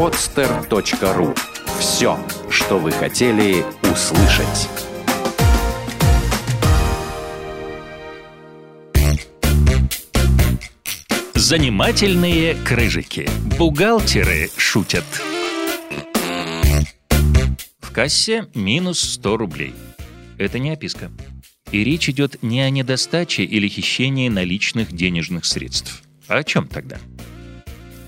podster.ru. Все, что вы хотели услышать. Занимательные крыжики. Бухгалтеры шутят. В кассе минус 100 рублей. Это не описка. И речь идет не о недостаче или хищении наличных денежных средств. А о чем тогда?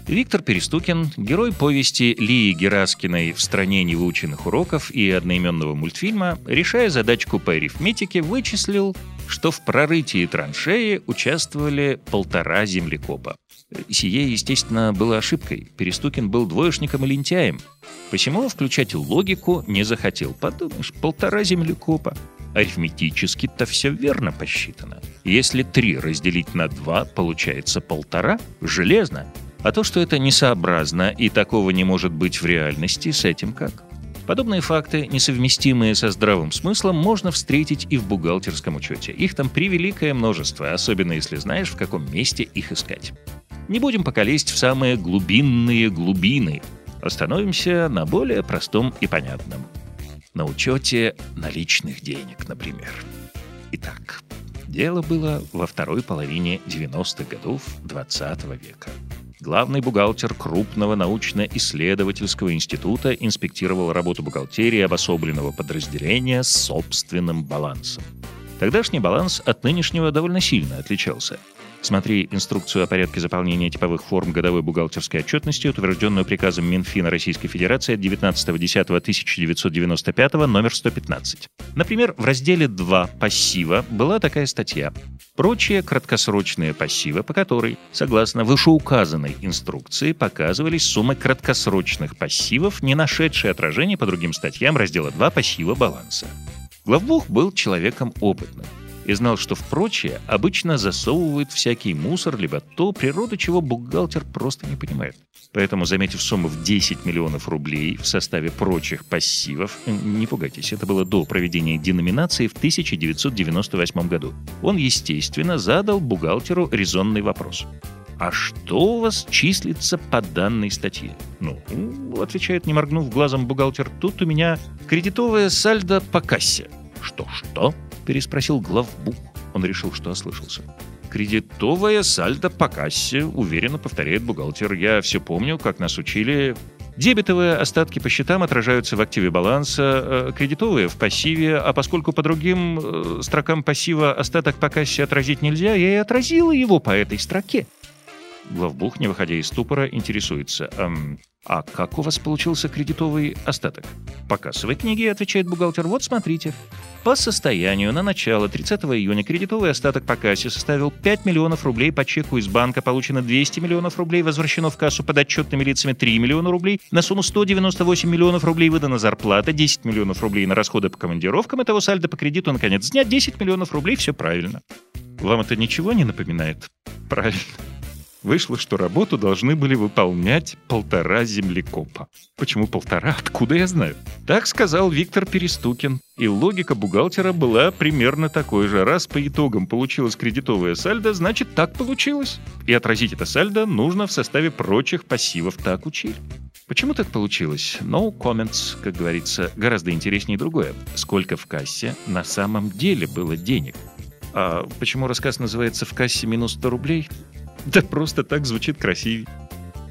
Виктор Перестукин, герой повести Лии Гераскиной «В стране невыученных уроков» и одноименного мультфильма, решая задачку по арифметике, вычислил, что в прорытии траншеи участвовали полтора землекопа. Сие, естественно, было ошибкой. Перестукин был двоечником и лентяем. Посему включать логику не захотел. Подумаешь, полтора землекопа. Арифметически-то все верно посчитано. Если три разделить на два, получается полтора. Железно. А то, что это несообразно и такого не может быть в реальности, с этим как? Подобные факты, несовместимые со здравым смыслом, можно встретить и в бухгалтерском учете. Их там превеликое множество, особенно если знаешь, в каком месте их искать. Не будем пока лезть в самые глубинные глубины. Остановимся на более простом и понятном. На учете наличных денег, например. Итак, дело было во второй половине 90-х годов 20 века. Главный бухгалтер крупного научно-исследовательского института инспектировал работу бухгалтерии обособленного подразделения с собственным балансом. Тогдашний баланс от нынешнего довольно сильно отличался – Смотри инструкцию о порядке заполнения типовых форм годовой бухгалтерской отчетности, утвержденную приказом Минфина Российской Федерации от 19.10.1995 номер 115. Например, в разделе 2 «Пассива» была такая статья «Прочие краткосрочные пассивы, по которой, согласно вышеуказанной инструкции, показывались суммы краткосрочных пассивов, не нашедшие отражения по другим статьям раздела 2 «Пассива баланса». Главбух был человеком опытным и знал, что в прочее обычно засовывают всякий мусор, либо то, природу чего бухгалтер просто не понимает. Поэтому, заметив сумму в 10 миллионов рублей в составе прочих пассивов, не пугайтесь, это было до проведения деноминации в 1998 году, он, естественно, задал бухгалтеру резонный вопрос. «А что у вас числится по данной статье?» «Ну, — отвечает, не моргнув глазом бухгалтер, — тут у меня кредитовая сальдо по кассе». «Что-что?» — переспросил главбух. Он решил, что ослышался. «Кредитовая сальдо по кассе», — уверенно повторяет бухгалтер. «Я все помню, как нас учили. Дебетовые остатки по счетам отражаются в активе баланса, э, кредитовые — в пассиве, а поскольку по другим э, строкам пассива остаток по кассе отразить нельзя, я и отразила его по этой строке». Главбух, не выходя из ступора, интересуется. Эм, «А как у вас получился кредитовый остаток?» «По кассовой книге», — отвечает бухгалтер. «Вот смотрите». По состоянию на начало 30 июня кредитовый остаток по кассе составил 5 миллионов рублей, по чеку из банка получено 200 миллионов рублей, возвращено в кассу под отчетными лицами 3 миллиона рублей, на сумму 198 миллионов рублей выдана зарплата, 10 миллионов рублей на расходы по командировкам, итого сальдо по кредиту на конец дня 10 миллионов рублей, все правильно. Вам это ничего не напоминает? Правильно. Вышло, что работу должны были выполнять полтора землекопа. Почему полтора? Откуда я знаю? Так сказал Виктор Перестукин. И логика бухгалтера была примерно такой же. Раз по итогам получилось кредитовое сальдо, значит так получилось. И отразить это сальдо нужно в составе прочих пассивов. Так учили. Почему так получилось? No comments, как говорится. Гораздо интереснее другое. Сколько в кассе на самом деле было денег? А почему рассказ называется «В кассе минус 100 рублей»? Да просто так звучит красивее.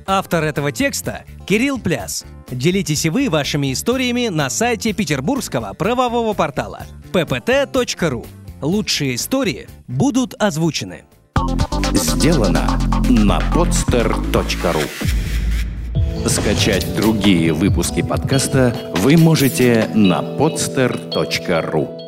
Автор этого текста – Кирилл Пляс. Делитесь и вы вашими историями на сайте петербургского правового портала ppt.ru. Лучшие истории будут озвучены. Сделано на podster.ru Скачать другие выпуски подкаста вы можете на podster.ru